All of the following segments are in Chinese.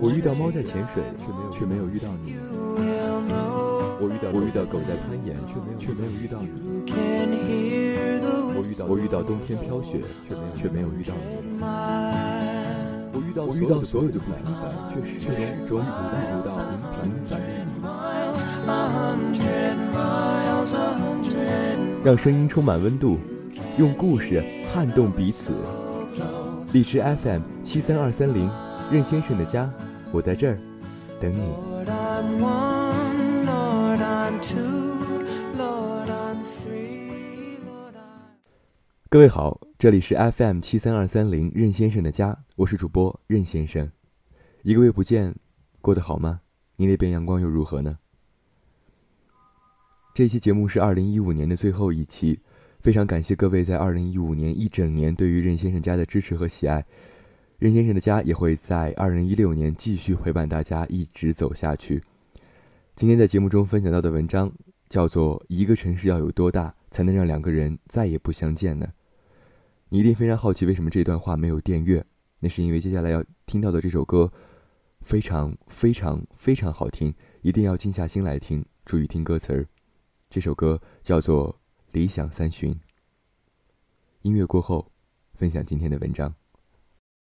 我遇到猫在潜水，却没有遇到你。我遇到我遇到狗在攀岩，却没有却没有遇到你。我遇到我遇到冬天飘雪，却没有却没有遇到你。我遇到我遇到所有的不平凡，却始却始终遇不到平凡的你。让声音充满温度，用故事撼动彼此。荔枝 FM 七三二三零，任先生的家，我在这儿等你。各位好，这里是 FM 七三二三零，任先生的家，我是主播任先生。一个月不见，过得好吗？你那边阳光又如何呢？这期节目是二零一五年的最后一期。非常感谢各位在二零一五年一整年对于任先生家的支持和喜爱，任先生的家也会在二零一六年继续陪伴大家一直走下去。今天在节目中分享到的文章叫做《一个城市要有多大才能让两个人再也不相见呢？》你一定非常好奇为什么这段话没有电乐，那是因为接下来要听到的这首歌非常非常非常好听，一定要静下心来听，注意听歌词儿。这首歌叫做。理想三旬。音乐过后，分享今天的文章。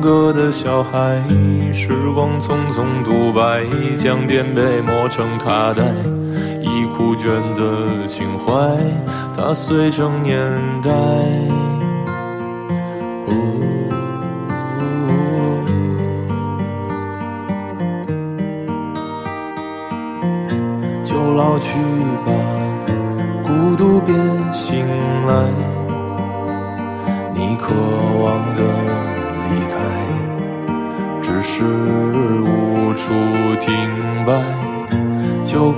歌的小孩，时光匆匆独白，将颠沛磨成卡带，已枯卷的情怀，它碎成年代。就老去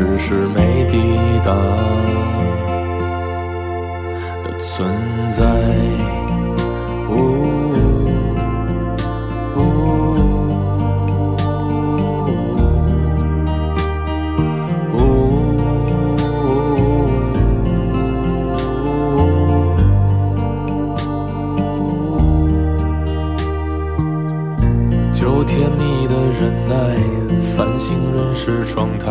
只是没抵达的存在。哦忍耐，繁星人是窗台，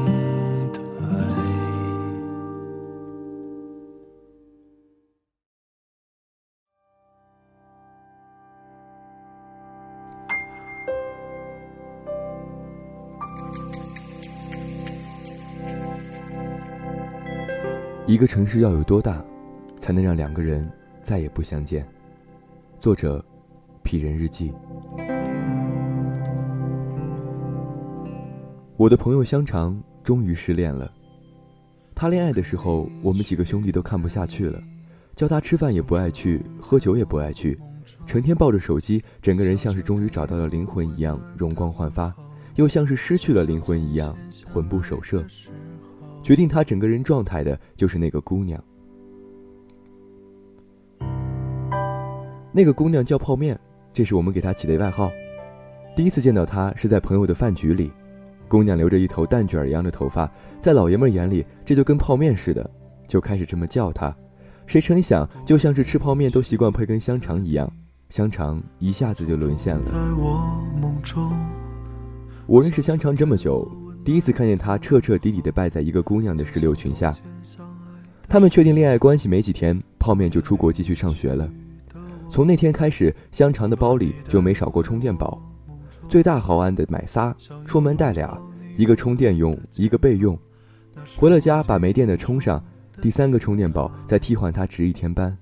个城市要有多大，才能让两个人再也不相见？作者：鄙人日记。我的朋友香肠终于失恋了。他恋爱的时候，我们几个兄弟都看不下去了，叫他吃饭也不爱去，喝酒也不爱去，成天抱着手机，整个人像是终于找到了灵魂一样容光焕发，又像是失去了灵魂一样魂不守舍。决定他整个人状态的就是那个姑娘。那个姑娘叫泡面，这是我们给她起的外号。第一次见到她是在朋友的饭局里，姑娘留着一头蛋卷一样的头发，在老爷们眼里这就跟泡面似的，就开始这么叫她。谁成想，就像是吃泡面都习惯配根香肠一样，香肠一下子就沦陷了。我认识香肠这么久。第一次看见他彻彻底底的败在一个姑娘的石榴裙下。他们确定恋爱关系没几天，泡面就出国继续上学了。从那天开始，香肠的包里就没少过充电宝，最大毫安的买仨，出门带俩，一个充电用，一个备用。回了家把没电的充上，第三个充电宝再替换它值一天班。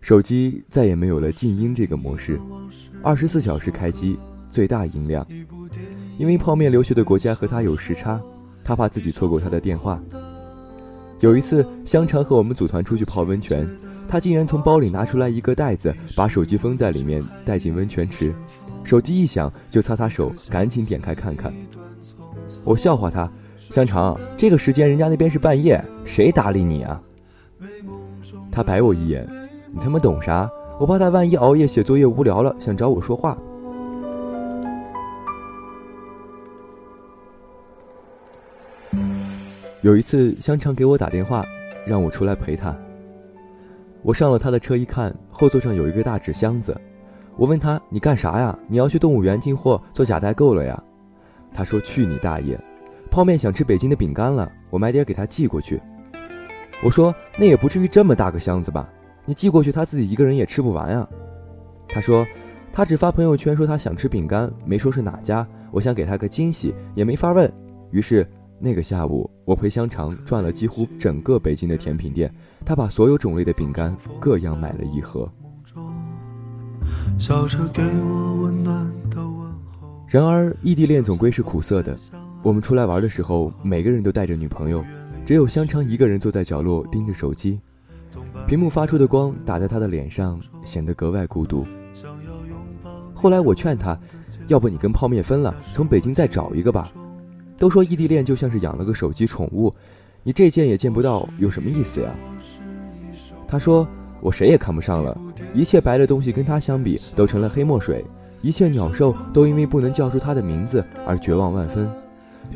手机再也没有了静音这个模式，二十四小时开机，最大音量。因为泡面留学的国家和他有时差，他怕自己错过他的电话。有一次，香肠和我们组团出去泡温泉，他竟然从包里拿出来一个袋子，把手机封在里面，带进温泉池。手机一响就擦擦手，赶紧点开看看。我笑话他：“香肠，这个时间人家那边是半夜，谁搭理你啊？”他白我一眼：“你他妈懂啥？我怕他万一熬夜写作业无聊了，想找我说话。”有一次，香肠给我打电话，让我出来陪他。我上了他的车，一看后座上有一个大纸箱子。我问他：“你干啥呀？你要去动物园进货做假代购了呀？”他说：“去你大爷！泡面想吃北京的饼干了，我买点给他寄过去。”我说：“那也不至于这么大个箱子吧？你寄过去，他自己一个人也吃不完呀。”他说：“他只发朋友圈说他想吃饼干，没说是哪家。我想给他个惊喜，也没法问。于是。”那个下午，我陪香肠转了几乎整个北京的甜品店，他把所有种类的饼干各样买了一盒。然而，异地恋总归是苦涩的。我们出来玩的时候，每个人都带着女朋友，只有香肠一个人坐在角落盯着手机，屏幕发出的光打在他的脸上，显得格外孤独。后来我劝他，要不你跟泡面分了，从北京再找一个吧。都说异地恋就像是养了个手机宠物，你这见也见不到，有什么意思呀？他说：“我谁也看不上了，一切白的东西跟他相比都成了黑墨水，一切鸟兽都因为不能叫出他的名字而绝望万分。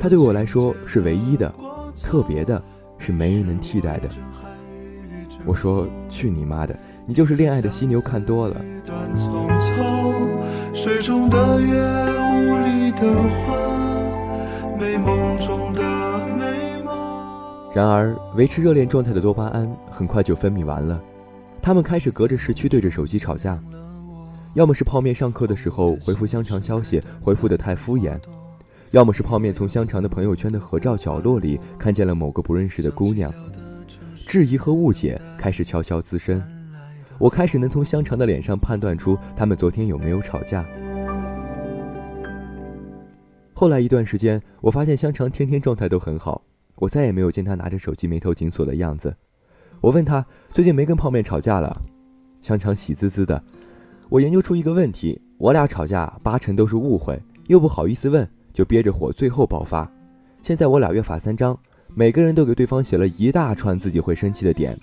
他对我来说是唯一的，特别的，是没人能替代的。”我说：“去你妈的！你就是恋爱的犀牛看多了。”水中的月，雾里的花。梦中的美梦然而，维持热恋状态的多巴胺很快就分泌完了，他们开始隔着时区对着手机吵架，要么是泡面上课的时候回复香肠消息回复的太敷衍，要么是泡面从香肠的朋友圈的合照角落里看见了某个不认识的姑娘，质疑和误解开始悄悄滋生，我开始能从香肠的脸上判断出他们昨天有没有吵架。后来一段时间，我发现香肠天天状态都很好，我再也没有见他拿着手机眉头紧锁的样子。我问他最近没跟泡面吵架了，香肠喜滋滋的。我研究出一个问题：我俩吵架八成都是误会，又不好意思问，就憋着火最后爆发。现在我俩约法三章，每个人都给对方写了一大串自己会生气的点，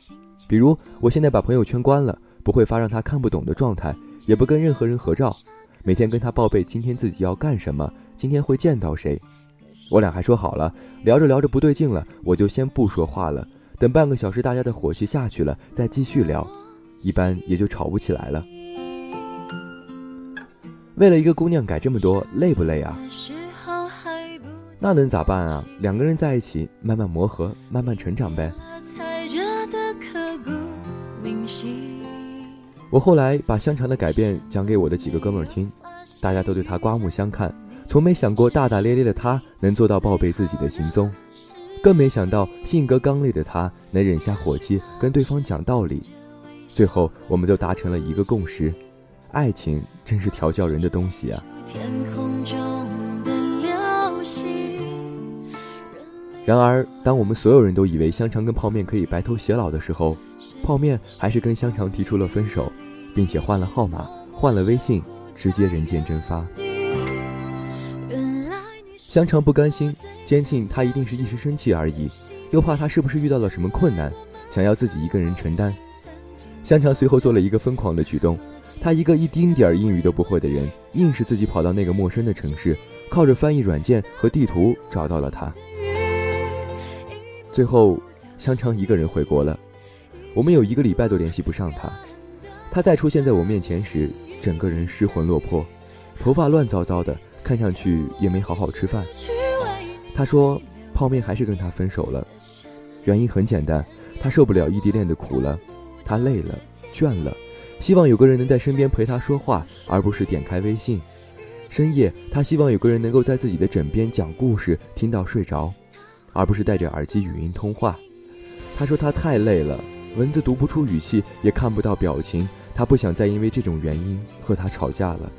比如我现在把朋友圈关了，不会发让他看不懂的状态，也不跟任何人合照，每天跟他报备今天自己要干什么。今天会见到谁？我俩还说好了，聊着聊着不对劲了，我就先不说话了，等半个小时大家的火气下去了再继续聊，一般也就吵不起来了。为了一个姑娘改这么多，累不累啊？那能咋办啊？两个人在一起，慢慢磨合，慢慢成长呗。我后来把香肠的改变讲给我的几个哥们儿听，大家都对他刮目相看。从没想过大大咧咧的他能做到报备自己的行踪，更没想到性格刚烈的他能忍下火气跟对方讲道理。最后，我们都达成了一个共识：爱情真是调教人的东西啊！天空中的流星。然而，当我们所有人都以为香肠跟泡面可以白头偕老的时候，泡面还是跟香肠提出了分手，并且换了号码，换了微信，直接人间蒸发。香肠不甘心，坚信他一定是一时生气而已，又怕他是不是遇到了什么困难，想要自己一个人承担。香肠随后做了一个疯狂的举动，他一个一丁点儿英语都不会的人，硬是自己跑到那个陌生的城市，靠着翻译软件和地图找到了他。最后，香肠一个人回国了，我们有一个礼拜都联系不上他。他再出现在我面前时，整个人失魂落魄，头发乱糟糟的，看上去也没好好吃饭。他说泡面还是跟他分手了，原因很简单，他受不了异地恋的苦了。他累了，倦了，希望有个人能在身边陪他说话，而不是点开微信。深夜，他希望有个人能够在自己的枕边讲故事，听到睡着，而不是戴着耳机语音通话。他说他太累了，文字读不出语气，也看不到表情。他不想再因为这种原因和他吵架了。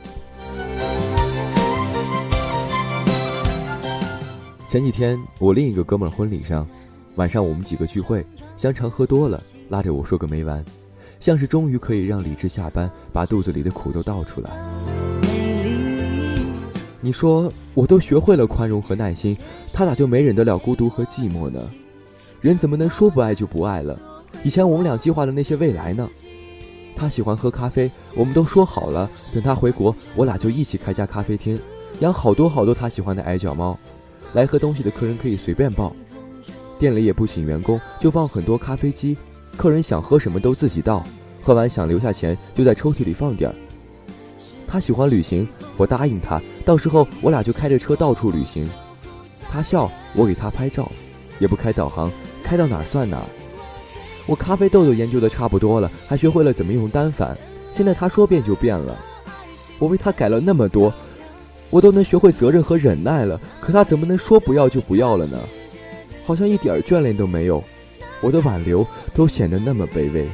前几天，我另一个哥们儿婚礼上，晚上我们几个聚会，香肠喝多了。拉着我说个没完，像是终于可以让理智下班，把肚子里的苦都倒出来。你说我都学会了宽容和耐心，他咋就没忍得了孤独和寂寞呢？人怎么能说不爱就不爱了？以前我们俩计划的那些未来呢？他喜欢喝咖啡，我们都说好了，等他回国，我俩就一起开家咖啡厅，养好多好多他喜欢的矮脚猫，来喝东西的客人可以随便报，店里也不请员工，就放很多咖啡机。客人想喝什么都自己倒，喝完想留下钱就在抽屉里放点儿。他喜欢旅行，我答应他，到时候我俩就开着车到处旅行。他笑，我给他拍照，也不开导航，开到哪儿算哪儿。我咖啡豆都研究的差不多了，还学会了怎么用单反，现在他说变就变了。我为他改了那么多，我都能学会责任和忍耐了，可他怎么能说不要就不要了呢？好像一点眷恋都没有。我的挽留都显得那么卑微。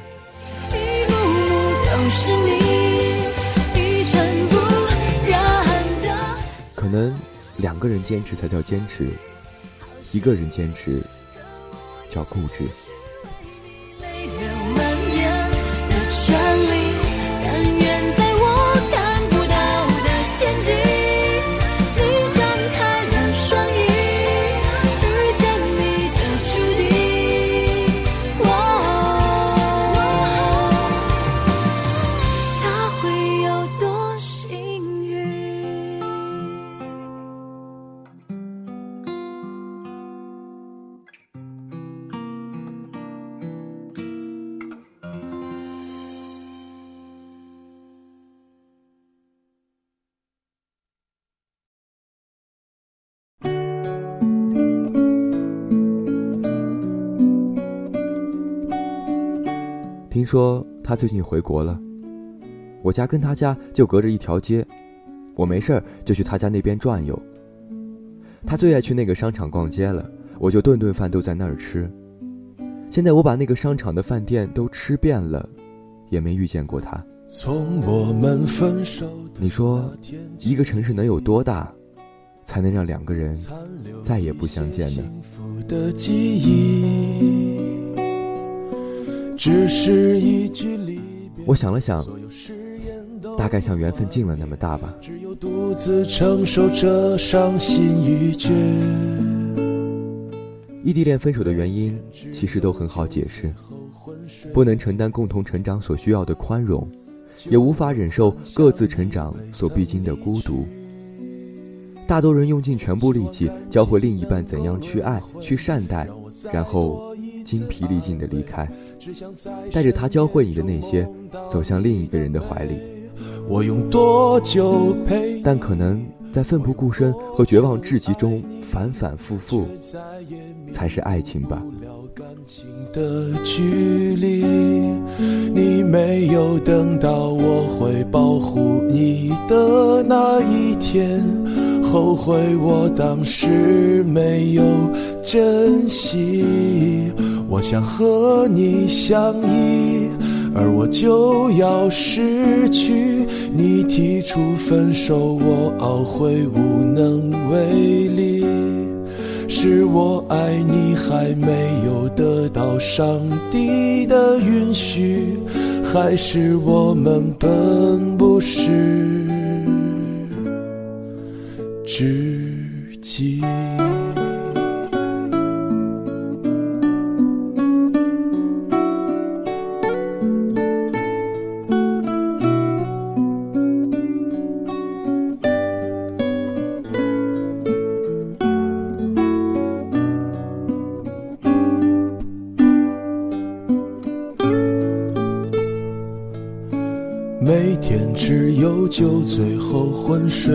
可能两个人坚持才叫坚持，一个人坚持叫固执。听说他最近回国了，我家跟他家就隔着一条街，我没事儿就去他家那边转悠。他最爱去那个商场逛街了，我就顿顿饭都在那儿吃。现在我把那个商场的饭店都吃遍了，也没遇见过他。你说一个城市能有多大，才能让两个人再也不相见呢？只是一句离别。我想了想，大概像缘分尽了那么大吧。只有独自承受着伤心欲绝。异地恋分手的原因其实都很好解释：不能承担共同成长所需要的宽容，也无法忍受各自成长所必经的孤独。大多人用尽全部力气教会另一半怎样去爱、去善待，然后。精疲力尽的离开，带着他教会你的那些，走向另一个人的怀里。我用多久陪？但可能在奋不顾身和绝望至极中反反复复，才是爱情吧。的距离，你没有等到我会保护你的那一天，后悔我当时没有。珍惜。我想和你相依，而我就要失去。你提出分手，我懊悔无能为力。是我爱你还没有得到上帝的允许，还是我们本不是知己？每天只有酒醉后昏睡，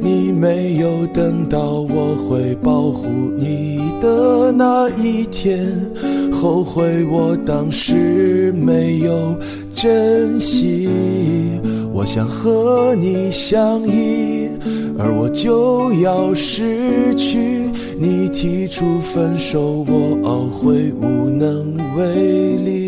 你没有等到我会保护你的那一天，后悔我当时没有珍惜。我想和你相依，而我就要失去。你提出分手，我懊悔无能为力。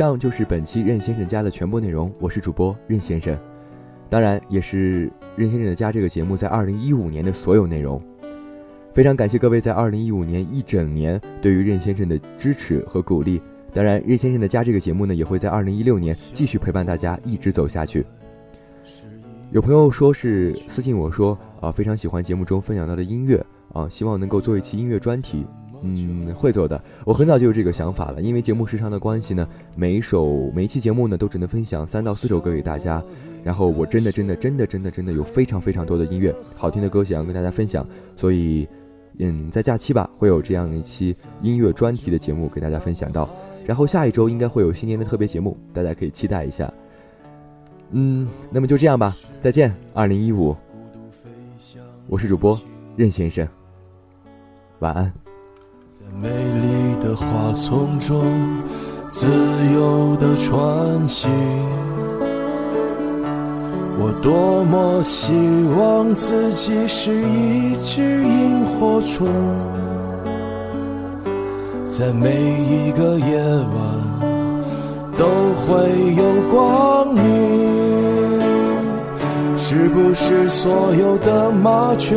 以上就是本期任先生家的全部内容，我是主播任先生，当然也是任先生的家这个节目在二零一五年的所有内容。非常感谢各位在二零一五年一整年对于任先生的支持和鼓励。当然，任先生的家这个节目呢，也会在二零一六年继续陪伴大家一直走下去。有朋友说是私信我说啊，非常喜欢节目中分享到的音乐啊，希望能够做一期音乐专题。嗯，会做的。我很早就有这个想法了，因为节目时长的关系呢，每一首每一期节目呢都只能分享三到四首歌给大家。然后我真的真的真的真的真的有非常非常多的音乐，好听的歌想要跟大家分享。所以，嗯，在假期吧会有这样一期音乐专题的节目给大家分享到。然后下一周应该会有新年的特别节目，大家可以期待一下。嗯，那么就这样吧，再见，二零一五。我是主播任先生，晚安。美丽的花丛中，自由的穿行。我多么希望自己是一只萤火虫，在每一个夜晚都会有光明。是不是所有的麻雀？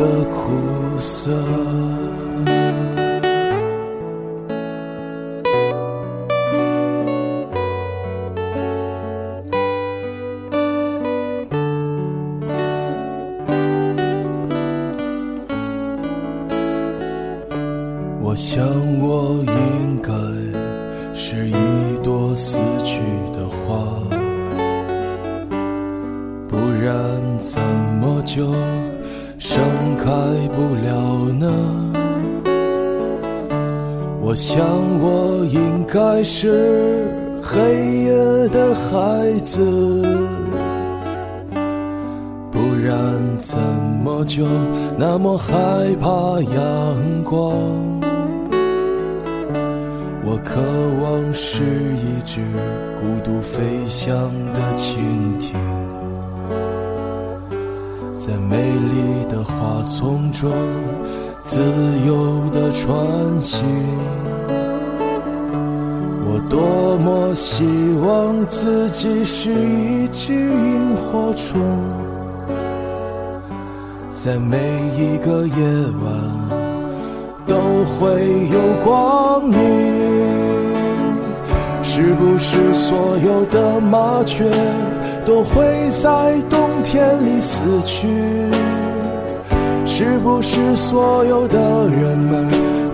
的苦涩？子，不然怎么就那么害怕阳光？我渴望是一只孤独飞翔的蜻蜓，在美丽的花丛中自由地穿行。多么希望自己是一只萤火虫，在每一个夜晚。都会有光明，是不是所有的麻雀都会在冬天里死去？是不是所有的人们